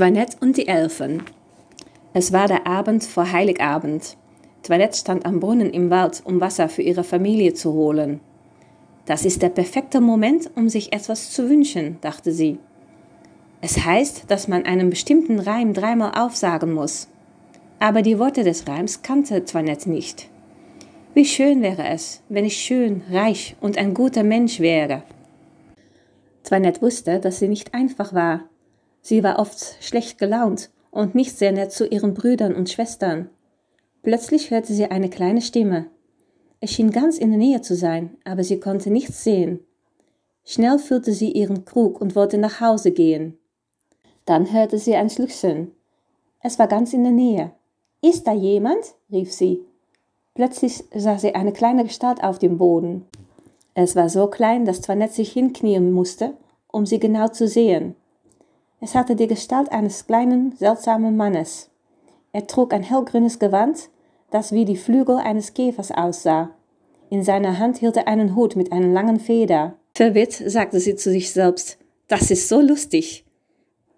Toinette und die Elfen. Es war der Abend vor Heiligabend. Toinette stand am Brunnen im Wald, um Wasser für ihre Familie zu holen. Das ist der perfekte Moment, um sich etwas zu wünschen, dachte sie. Es heißt, dass man einen bestimmten Reim dreimal aufsagen muss. Aber die Worte des Reims kannte Toinette nicht. Wie schön wäre es, wenn ich schön, reich und ein guter Mensch wäre. Toinette wusste, dass sie nicht einfach war. Sie war oft schlecht gelaunt und nicht sehr nett zu ihren Brüdern und Schwestern. Plötzlich hörte sie eine kleine Stimme. Es schien ganz in der Nähe zu sein, aber sie konnte nichts sehen. Schnell füllte sie ihren Krug und wollte nach Hause gehen. Dann hörte sie ein Schluchzen. Es war ganz in der Nähe. Ist da jemand? rief sie. Plötzlich sah sie eine kleine Gestalt auf dem Boden. Es war so klein, dass Toinette sich hinknien musste, um sie genau zu sehen. Es hatte die Gestalt eines kleinen, seltsamen Mannes. Er trug ein hellgrünes Gewand, das wie die Flügel eines Käfers aussah. In seiner Hand hielt er einen Hut mit einer langen Feder. Verwirrt sagte sie zu sich selbst, das ist so lustig.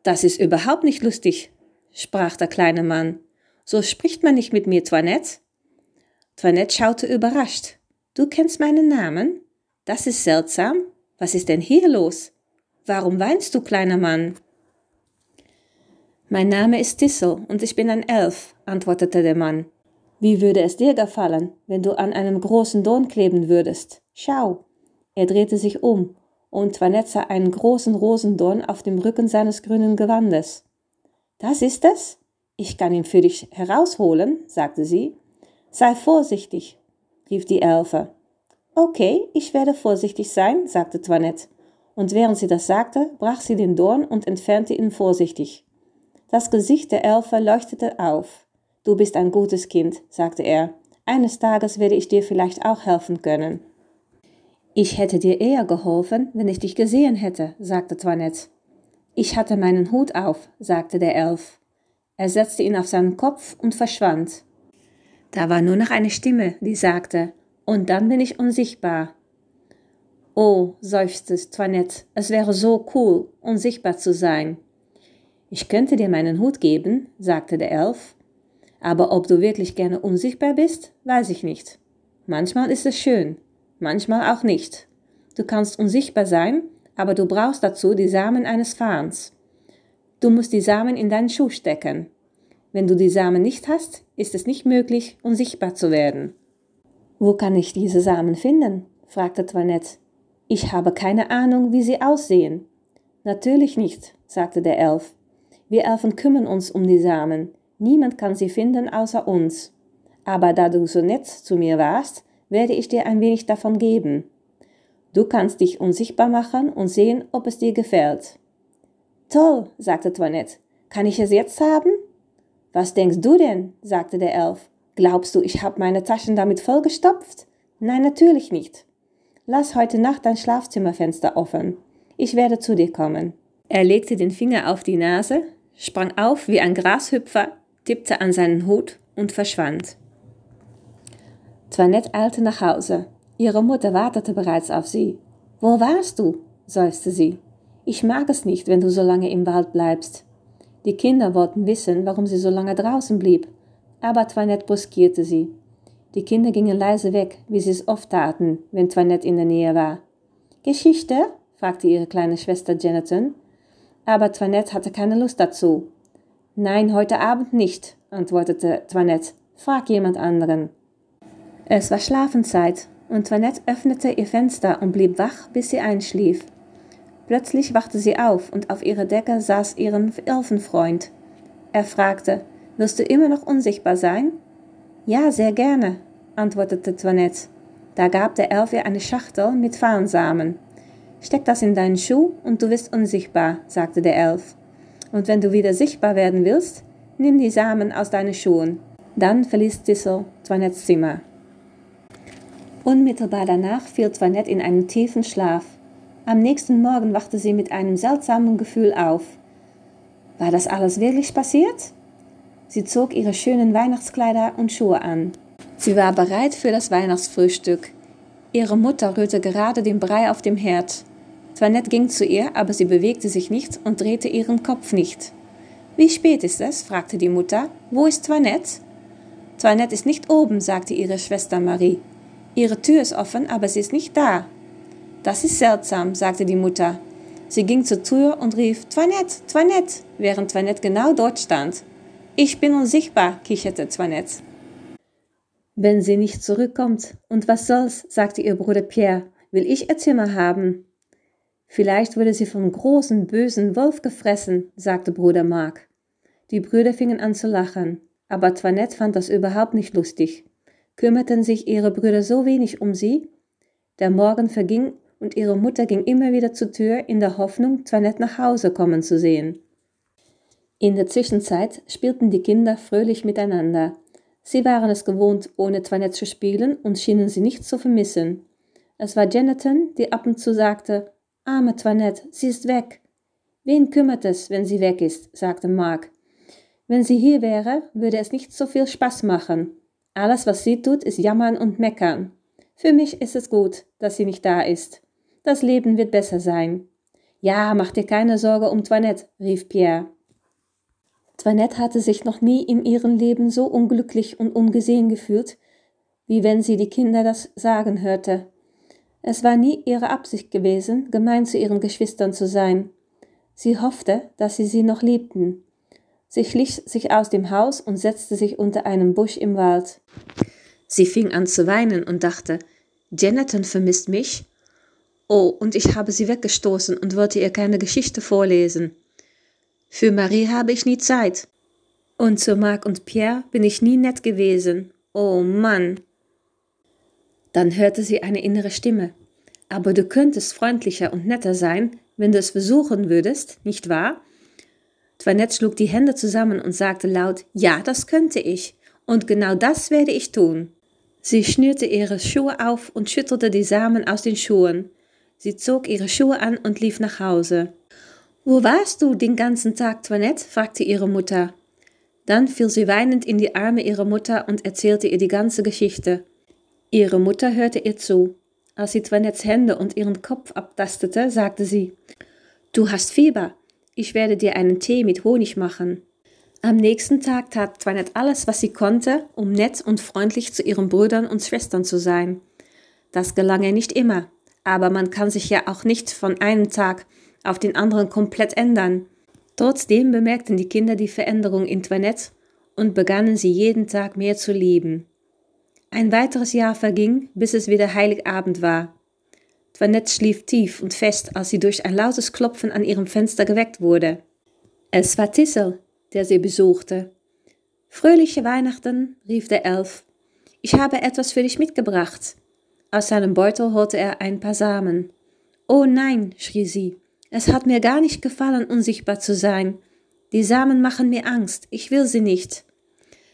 Das ist überhaupt nicht lustig, sprach der kleine Mann. So spricht man nicht mit mir, Toinette. Toinette schaute überrascht. Du kennst meinen Namen? Das ist seltsam. Was ist denn hier los? Warum weinst du, kleiner Mann? Mein Name ist Tissel und ich bin ein Elf, antwortete der Mann. Wie würde es dir gefallen, wenn du an einem großen Dorn kleben würdest? Schau! Er drehte sich um, und Toinette sah einen großen Rosendorn auf dem Rücken seines grünen Gewandes. Das ist es? Ich kann ihn für dich herausholen, sagte sie. Sei vorsichtig, rief die Elfe. Okay, ich werde vorsichtig sein, sagte Toinette. Und während sie das sagte, brach sie den Dorn und entfernte ihn vorsichtig. Das Gesicht der Elfe leuchtete auf. Du bist ein gutes Kind, sagte er. Eines Tages werde ich dir vielleicht auch helfen können. Ich hätte dir eher geholfen, wenn ich dich gesehen hätte, sagte Toinette. Ich hatte meinen Hut auf, sagte der Elf. Er setzte ihn auf seinen Kopf und verschwand. Da war nur noch eine Stimme, die sagte, und dann bin ich unsichtbar. Oh, seufzte Toinette, es wäre so cool, unsichtbar zu sein. Ich könnte dir meinen Hut geben, sagte der Elf, aber ob du wirklich gerne unsichtbar bist, weiß ich nicht. Manchmal ist es schön, manchmal auch nicht. Du kannst unsichtbar sein, aber du brauchst dazu die Samen eines Fahns. Du musst die Samen in deinen Schuh stecken. Wenn du die Samen nicht hast, ist es nicht möglich, unsichtbar zu werden. Wo kann ich diese Samen finden? fragte Toinette. Ich habe keine Ahnung, wie sie aussehen. Natürlich nicht, sagte der Elf. Wir Elfen kümmern uns um die Samen. Niemand kann sie finden außer uns. Aber da du so nett zu mir warst, werde ich dir ein wenig davon geben. Du kannst dich unsichtbar machen und sehen, ob es dir gefällt. Toll, sagte Toinette. Kann ich es jetzt haben? Was denkst du denn? sagte der Elf. Glaubst du, ich habe meine Taschen damit vollgestopft? Nein, natürlich nicht. Lass heute Nacht dein Schlafzimmerfenster offen. Ich werde zu dir kommen. Er legte den Finger auf die Nase, sprang auf wie ein Grashüpfer, tippte an seinen Hut und verschwand. Toinette eilte nach Hause. Ihre Mutter wartete bereits auf sie. Wo warst du? seufzte sie. Ich mag es nicht, wenn du so lange im Wald bleibst. Die Kinder wollten wissen, warum sie so lange draußen blieb, aber Toinette bruskierte sie. Die Kinder gingen leise weg, wie sie es oft taten, wenn Toinette in der Nähe war. Geschichte? fragte ihre kleine Schwester Jonathan aber Toinette hatte keine Lust dazu. Nein, heute Abend nicht, antwortete Toinette. Frag jemand anderen. Es war Schlafenszeit und Toinette öffnete ihr Fenster und blieb wach, bis sie einschlief. Plötzlich wachte sie auf und auf ihrer Decke saß ihren Elfenfreund. Er fragte, Wirst du immer noch unsichtbar sein? Ja, sehr gerne, antwortete Toinette. Da gab der Elf ihr eine Schachtel mit Farnsamen. Steck das in deinen Schuh und du wirst unsichtbar, sagte der Elf. Und wenn du wieder sichtbar werden willst, nimm die Samen aus deinen Schuhen. Dann verließ Tissel Toinettes Zimmer. Unmittelbar danach fiel Toinette in einen tiefen Schlaf. Am nächsten Morgen wachte sie mit einem seltsamen Gefühl auf. War das alles wirklich passiert? Sie zog ihre schönen Weihnachtskleider und Schuhe an. Sie war bereit für das Weihnachtsfrühstück. Ihre Mutter rührte gerade den Brei auf dem Herd. Toinette ging zu ihr, aber sie bewegte sich nicht und drehte ihren Kopf nicht. Wie spät ist es? fragte die Mutter. Wo ist Toinette? Toinette ist nicht oben, sagte ihre Schwester Marie. Ihre Tür ist offen, aber sie ist nicht da. Das ist seltsam, sagte die Mutter. Sie ging zur Tür und rief Toinette, Toinette, während Toinette genau dort stand. Ich bin unsichtbar, kicherte Toinette. Wenn sie nicht zurückkommt, und was soll's, sagte ihr Bruder Pierre, will ich ihr Zimmer haben. Vielleicht wurde sie vom großen, bösen Wolf gefressen, sagte Bruder Mark. Die Brüder fingen an zu lachen, aber Toinette fand das überhaupt nicht lustig. Kümmerten sich ihre Brüder so wenig um sie? Der Morgen verging und ihre Mutter ging immer wieder zur Tür in der Hoffnung, Toinette nach Hause kommen zu sehen. In der Zwischenzeit spielten die Kinder fröhlich miteinander. Sie waren es gewohnt, ohne Toinette zu spielen und schienen sie nicht zu vermissen. Es war Jonathan, die ab und zu sagte, Arme Toinette, sie ist weg. Wen kümmert es, wenn sie weg ist, sagte Mark. Wenn sie hier wäre, würde es nicht so viel Spaß machen. Alles, was sie tut, ist jammern und meckern. Für mich ist es gut, dass sie nicht da ist. Das Leben wird besser sein. Ja, mach dir keine Sorge um Toinette, rief Pierre. Toinette hatte sich noch nie in ihrem Leben so unglücklich und ungesehen gefühlt, wie wenn sie die Kinder das sagen hörte. Es war nie ihre Absicht gewesen, gemein zu ihren Geschwistern zu sein. Sie hoffte, dass sie sie noch liebten. Sie schlich sich aus dem Haus und setzte sich unter einem Busch im Wald. Sie fing an zu weinen und dachte, Jonathan vermisst mich. Oh, und ich habe sie weggestoßen und wollte ihr keine Geschichte vorlesen. Für Marie habe ich nie Zeit. Und zu Marc und Pierre bin ich nie nett gewesen. Oh Mann. Dann hörte sie eine innere Stimme. Aber du könntest freundlicher und netter sein, wenn du es versuchen würdest, nicht wahr? Toinette schlug die Hände zusammen und sagte laut, ja, das könnte ich. Und genau das werde ich tun. Sie schnürte ihre Schuhe auf und schüttelte die Samen aus den Schuhen. Sie zog ihre Schuhe an und lief nach Hause. Wo warst du den ganzen Tag, Toinette? fragte ihre Mutter. Dann fiel sie weinend in die Arme ihrer Mutter und erzählte ihr die ganze Geschichte. Ihre Mutter hörte ihr zu. Als sie Toinettes Hände und ihren Kopf abtastete, sagte sie, Du hast Fieber. Ich werde dir einen Tee mit Honig machen. Am nächsten Tag tat Toinette alles, was sie konnte, um nett und freundlich zu ihren Brüdern und Schwestern zu sein. Das gelang ihr nicht immer, aber man kann sich ja auch nicht von einem Tag auf den anderen komplett ändern. Trotzdem bemerkten die Kinder die Veränderung in Toinette und begannen sie jeden Tag mehr zu lieben. Ein weiteres Jahr verging, bis es wieder Heiligabend war. Toinette schlief tief und fest, als sie durch ein lautes Klopfen an ihrem Fenster geweckt wurde. Es war Tissel, der sie besuchte. Fröhliche Weihnachten, rief der Elf. Ich habe etwas für dich mitgebracht. Aus seinem Beutel holte er ein paar Samen. Oh nein, schrie sie. Es hat mir gar nicht gefallen, unsichtbar zu sein. Die Samen machen mir Angst. Ich will sie nicht.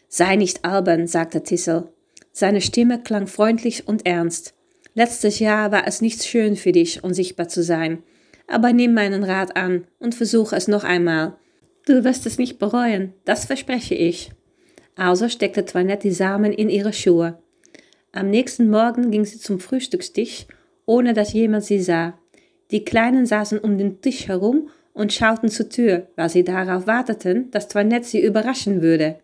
Sei nicht albern, sagte Tissel. Seine Stimme klang freundlich und ernst. Letztes Jahr war es nicht schön für dich, unsichtbar zu sein. Aber nimm meinen Rat an und versuche es noch einmal. Du wirst es nicht bereuen, das verspreche ich. Also steckte Toinette die Samen in ihre Schuhe. Am nächsten Morgen ging sie zum Frühstückstisch, ohne dass jemand sie sah. Die Kleinen saßen um den Tisch herum und schauten zur Tür, weil sie darauf warteten, dass Toinette sie überraschen würde.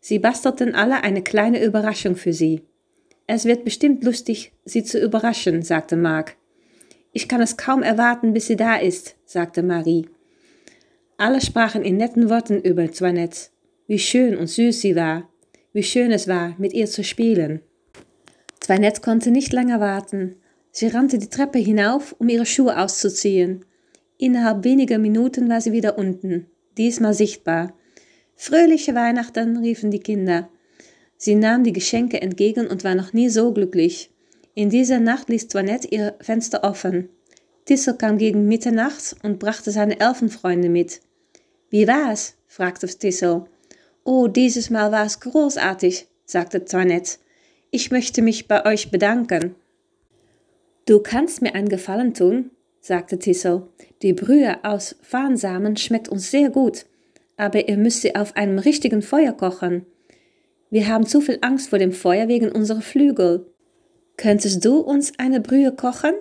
Sie bastelten alle eine kleine Überraschung für sie. Es wird bestimmt lustig, sie zu überraschen, sagte Mark. Ich kann es kaum erwarten, bis sie da ist, sagte Marie. Alle sprachen in netten Worten über Toinette, wie schön und süß sie war, wie schön es war, mit ihr zu spielen. Toinette konnte nicht länger warten. Sie rannte die Treppe hinauf, um ihre Schuhe auszuziehen. Innerhalb weniger Minuten war sie wieder unten, diesmal sichtbar. Fröhliche Weihnachten, riefen die Kinder. Sie nahm die Geschenke entgegen und war noch nie so glücklich. In dieser Nacht ließ Toinette ihr Fenster offen. Tissel kam gegen Mitternacht und brachte seine Elfenfreunde mit. Wie war's? fragte Tissel. Oh, dieses Mal war es großartig, sagte Toinette. Ich möchte mich bei euch bedanken. Du kannst mir einen Gefallen tun, sagte Tissel. Die Brühe aus Farnsamen schmeckt uns sehr gut aber ihr müsst sie auf einem richtigen Feuer kochen. Wir haben zu viel Angst vor dem Feuer wegen unserer Flügel. Könntest du uns eine Brühe kochen?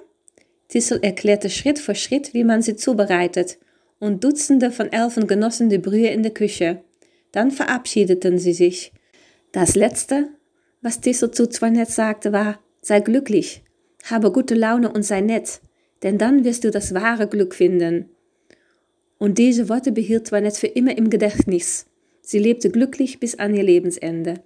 Tissel erklärte Schritt für Schritt, wie man sie zubereitet, und Dutzende von Elfen genossen die Brühe in der Küche. Dann verabschiedeten sie sich. Das Letzte, was Tissot zu Toinette sagte, war, sei glücklich, habe gute Laune und sei nett, denn dann wirst du das wahre Glück finden. Und diese Worte behielt Toinette für immer im Gedächtnis. Sie lebte glücklich bis an ihr Lebensende.